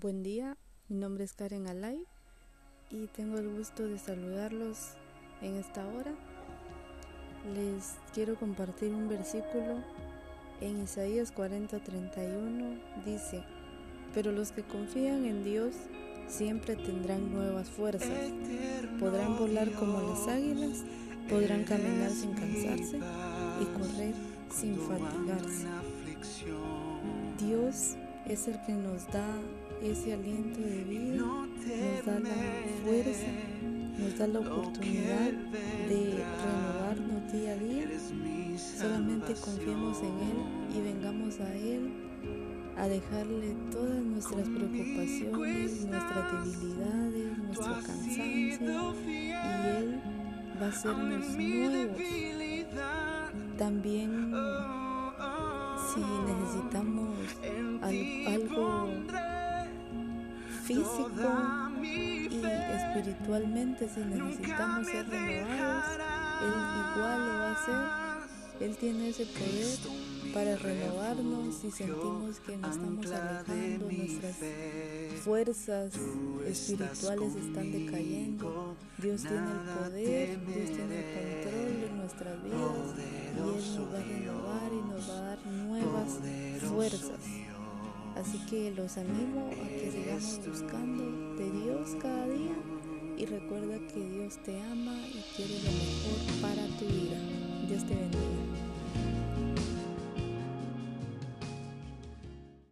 Buen día, mi nombre es Karen Alay y tengo el gusto de saludarlos en esta hora. Les quiero compartir un versículo en Isaías 40:31. Dice, pero los que confían en Dios siempre tendrán nuevas fuerzas, podrán volar como las águilas, podrán caminar sin cansarse y correr sin fatigarse. Dios es el que nos da ese aliento de vida, nos da la fuerza, nos da la oportunidad de renovarnos día a día. Solamente confiemos en Él y vengamos a Él a dejarle todas nuestras preocupaciones, nuestras debilidades, nuestro cansancio y Él va a hacernos nuevos. También si necesitamos físico y espiritualmente, si necesitamos ser renovados, Él igual lo va a hacer. Él tiene ese poder para renovarnos si sentimos que nos estamos alejando, nuestras fuerzas espirituales están decayendo. Dios tiene el poder, Dios tiene el control de nuestras vidas y Él nos va a renovar y nos va a dar nuevas fuerzas. Así que los animo a que sigamos buscando de Dios cada día y recuerda que Dios te ama y quiere lo mejor para tu vida.